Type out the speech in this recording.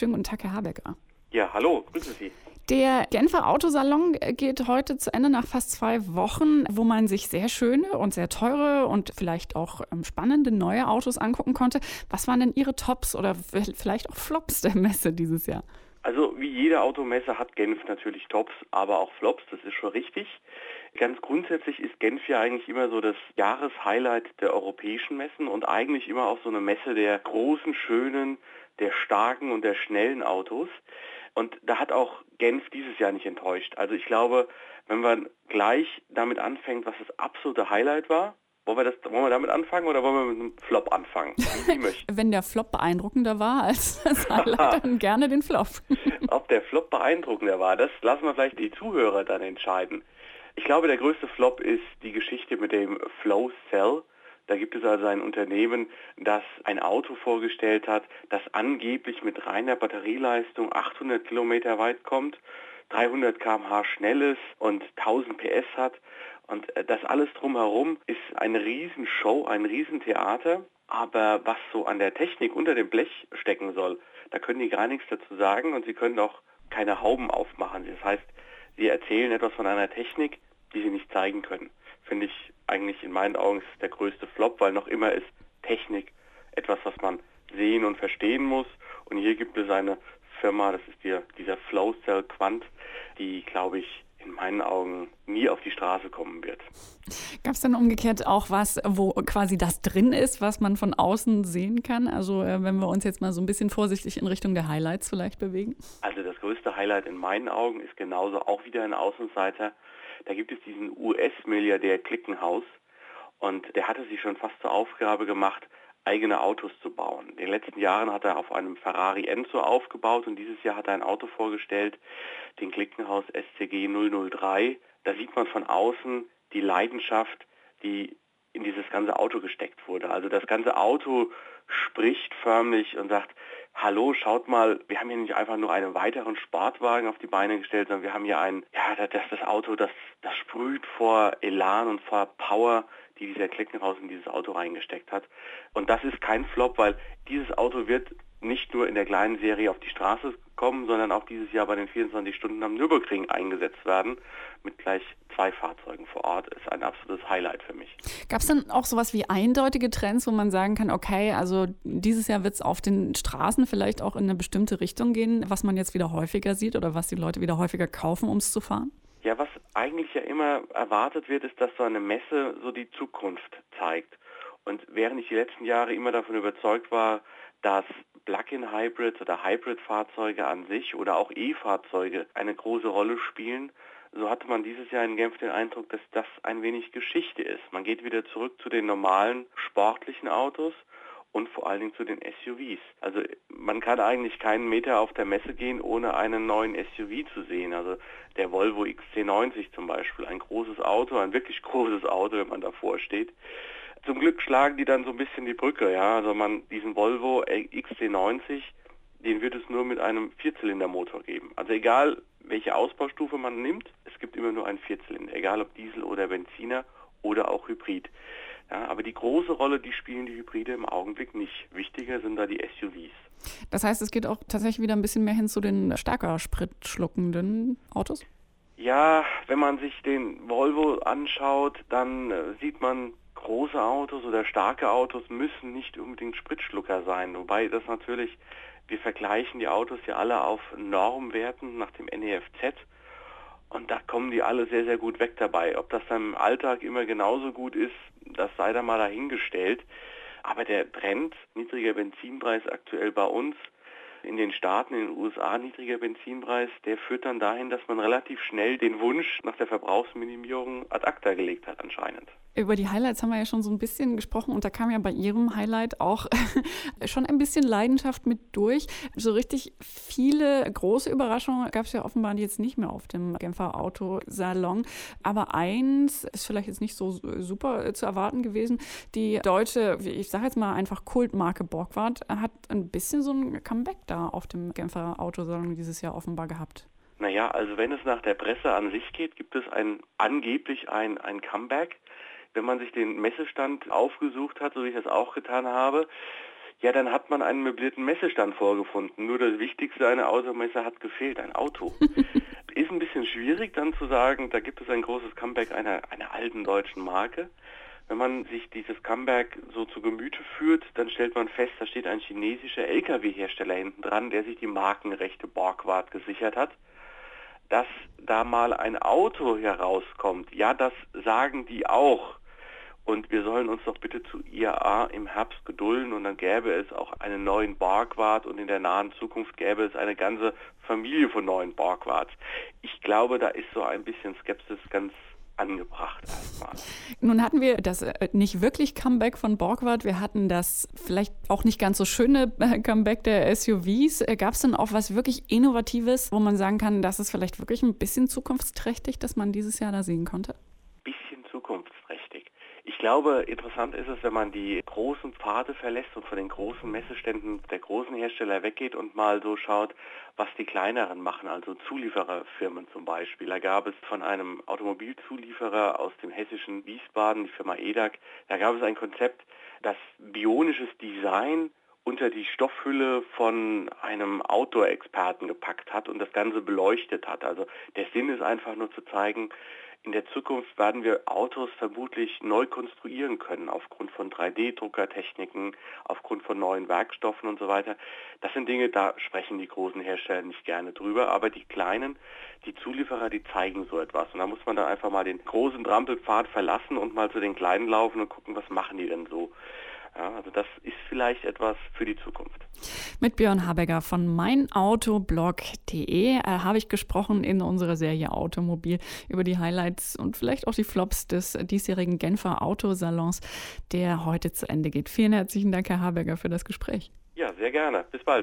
Schönen guten Tag, Herr Habecker. Ja, hallo, grüße Sie. Der Genfer Autosalon geht heute zu Ende nach fast zwei Wochen, wo man sich sehr schöne und sehr teure und vielleicht auch ähm, spannende neue Autos angucken konnte. Was waren denn Ihre Tops oder vielleicht auch Flops der Messe dieses Jahr? Also wie jede Automesse hat Genf natürlich Tops, aber auch Flops, das ist schon richtig. Ganz grundsätzlich ist Genf ja eigentlich immer so das Jahreshighlight der europäischen Messen und eigentlich immer auch so eine Messe der großen, schönen, der starken und der schnellen Autos. Und da hat auch Genf dieses Jahr nicht enttäuscht. Also ich glaube, wenn man gleich damit anfängt, was das absolute Highlight war, wollen wir, das, wollen wir damit anfangen oder wollen wir mit einem Flop anfangen? Wenn der Flop beeindruckender war als das Highlight, dann gerne den Flop. Ob der Flop beeindruckender war, das lassen wir vielleicht die Zuhörer dann entscheiden. Ich glaube, der größte Flop ist die Geschichte mit dem Flow Cell. Da gibt es also ein Unternehmen, das ein Auto vorgestellt hat, das angeblich mit reiner Batterieleistung 800 Kilometer weit kommt, 300 km/h schnell ist und 1000 PS hat. Und äh, das alles drumherum ist eine Riesenshow, ein Riesentheater. Aber was so an der Technik unter dem Blech stecken soll, da können die gar nichts dazu sagen und sie können auch keine Hauben aufmachen. Das heißt, sie erzählen etwas von einer Technik, die sie nicht zeigen können. Finde ich eigentlich in meinen Augen ist der größte Flop, weil noch immer ist Technik etwas, was man sehen und verstehen muss. Und hier gibt es eine Firma, das ist die, dieser Flow Cell Quant, die, glaube ich, in meinen Augen nie auf die Straße kommen wird. Gab es dann umgekehrt auch was, wo quasi das drin ist, was man von außen sehen kann? Also äh, wenn wir uns jetzt mal so ein bisschen vorsichtig in Richtung der Highlights vielleicht bewegen? Also das größte Highlight in meinen Augen ist genauso auch wieder ein Außenseiter. Da gibt es diesen US-Milliardär Klickenhaus und der hatte sich schon fast zur Aufgabe gemacht, eigene Autos zu bauen. In den letzten Jahren hat er auf einem Ferrari Enzo aufgebaut und dieses Jahr hat er ein Auto vorgestellt, den Klickenhaus SCG 003. Da sieht man von außen die Leidenschaft, die in dieses ganze Auto gesteckt wurde. Also das ganze Auto spricht förmlich und sagt, hallo, schaut mal, wir haben hier nicht einfach nur einen weiteren Sportwagen auf die Beine gestellt, sondern wir haben hier ein, ja, das, das Auto, das, das sprüht vor Elan und vor Power, die dieser Klickenhaus in dieses Auto reingesteckt hat. Und das ist kein Flop, weil dieses Auto wird nicht nur in der kleinen Serie auf die Straße kommen, sondern auch dieses Jahr bei den 24 Stunden am Nürburgring eingesetzt werden, mit gleich zwei Fahrzeugen vor Ort, ist ein absolutes Highlight für mich. Gab es dann auch sowas wie eindeutige Trends, wo man sagen kann, okay, also dieses Jahr wird es auf den Straßen vielleicht auch in eine bestimmte Richtung gehen, was man jetzt wieder häufiger sieht oder was die Leute wieder häufiger kaufen, um es zu fahren? Ja, was eigentlich ja immer erwartet wird, ist, dass so eine Messe so die Zukunft zeigt. Und während ich die letzten Jahre immer davon überzeugt war, dass Plug-in-Hybrids oder Hybrid-Fahrzeuge an sich oder auch E-Fahrzeuge eine große Rolle spielen, so hatte man dieses Jahr in Genf den Eindruck, dass das ein wenig Geschichte ist. Man geht wieder zurück zu den normalen sportlichen Autos und vor allen Dingen zu den SUVs. Also man kann eigentlich keinen Meter auf der Messe gehen, ohne einen neuen SUV zu sehen. Also der Volvo XC90 zum Beispiel, ein großes Auto, ein wirklich großes Auto, wenn man davor steht. Zum Glück schlagen die dann so ein bisschen die Brücke, ja. Also man diesen Volvo XC90, den wird es nur mit einem Vierzylindermotor geben. Also egal welche Ausbaustufe man nimmt, gibt immer nur einen Vierzylinder, egal ob Diesel oder Benziner oder auch Hybrid. Ja, aber die große Rolle, die spielen die Hybride im Augenblick nicht. Wichtiger sind da die SUVs. Das heißt, es geht auch tatsächlich wieder ein bisschen mehr hin zu den stärker spritschluckenden Autos? Ja, wenn man sich den Volvo anschaut, dann äh, sieht man, große Autos oder starke Autos müssen nicht unbedingt Spritschlucker sein. Wobei das natürlich, wir vergleichen die Autos ja alle auf Normwerten nach dem NEFZ. Und da kommen die alle sehr, sehr gut weg dabei. Ob das dann im Alltag immer genauso gut ist, das sei da mal dahingestellt. Aber der Trend, niedriger Benzinpreis aktuell bei uns, in den Staaten, in den USA niedriger Benzinpreis, der führt dann dahin, dass man relativ schnell den Wunsch nach der Verbrauchsminimierung ad acta gelegt hat anscheinend. Über die Highlights haben wir ja schon so ein bisschen gesprochen und da kam ja bei Ihrem Highlight auch schon ein bisschen Leidenschaft mit durch. So richtig viele große Überraschungen gab es ja offenbar jetzt nicht mehr auf dem Genfer Autosalon. Aber eins ist vielleicht jetzt nicht so super zu erwarten gewesen. Die deutsche, ich sage jetzt mal einfach Kultmarke Borgward hat ein bisschen so ein Comeback da auf dem Genfer Autosalon dieses Jahr offenbar gehabt. Naja, also wenn es nach der Presse an sich geht, gibt es ein angeblich ein, ein Comeback wenn man sich den Messestand aufgesucht hat, so wie ich das auch getan habe, ja, dann hat man einen möblierten Messestand vorgefunden. Nur das Wichtigste einer Automesse hat gefehlt, ein Auto. Ist ein bisschen schwierig dann zu sagen, da gibt es ein großes Comeback einer, einer alten deutschen Marke. Wenn man sich dieses Comeback so zu Gemüte führt, dann stellt man fest, da steht ein chinesischer Lkw-Hersteller hinten dran, der sich die Markenrechte Borgward gesichert hat. Dass da mal ein Auto herauskommt, ja, das sagen die auch. Und wir sollen uns doch bitte zu IAA im Herbst gedulden und dann gäbe es auch einen neuen Borgward und in der nahen Zukunft gäbe es eine ganze Familie von neuen Borgwards. Ich glaube, da ist so ein bisschen Skepsis ganz angebracht erstmal. Nun hatten wir das äh, nicht wirklich Comeback von Borgward, wir hatten das vielleicht auch nicht ganz so schöne äh, Comeback der SUVs. Äh, Gab es denn auch was wirklich Innovatives, wo man sagen kann, das ist vielleicht wirklich ein bisschen zukunftsträchtig, dass man dieses Jahr da sehen konnte? Glaube, interessant ist es, wenn man die großen Pfade verlässt und von den großen Messeständen der großen Hersteller weggeht und mal so schaut, was die kleineren machen, also Zuliefererfirmen zum Beispiel. Da gab es von einem Automobilzulieferer aus dem hessischen Wiesbaden, die Firma EDAG, da gab es ein Konzept, das bionisches Design unter die Stoffhülle von einem Outdoor-Experten gepackt hat und das Ganze beleuchtet hat. Also der Sinn ist einfach nur zu zeigen, in der Zukunft werden wir Autos vermutlich neu konstruieren können aufgrund von 3D-Druckertechniken, aufgrund von neuen Werkstoffen und so weiter. Das sind Dinge, da sprechen die großen Hersteller nicht gerne drüber, aber die kleinen, die Zulieferer, die zeigen so etwas. Und da muss man dann einfach mal den großen Trampelpfad verlassen und mal zu den kleinen laufen und gucken, was machen die denn so. Ja, also das ist vielleicht etwas für die Zukunft. Mit Björn Habegger von meinautoblog.de äh, habe ich gesprochen in unserer Serie Automobil über die Highlights und vielleicht auch die Flops des diesjährigen Genfer Autosalons, der heute zu Ende geht. Vielen herzlichen Dank, Herr Habegger, für das Gespräch. Ja, sehr gerne. Bis bald.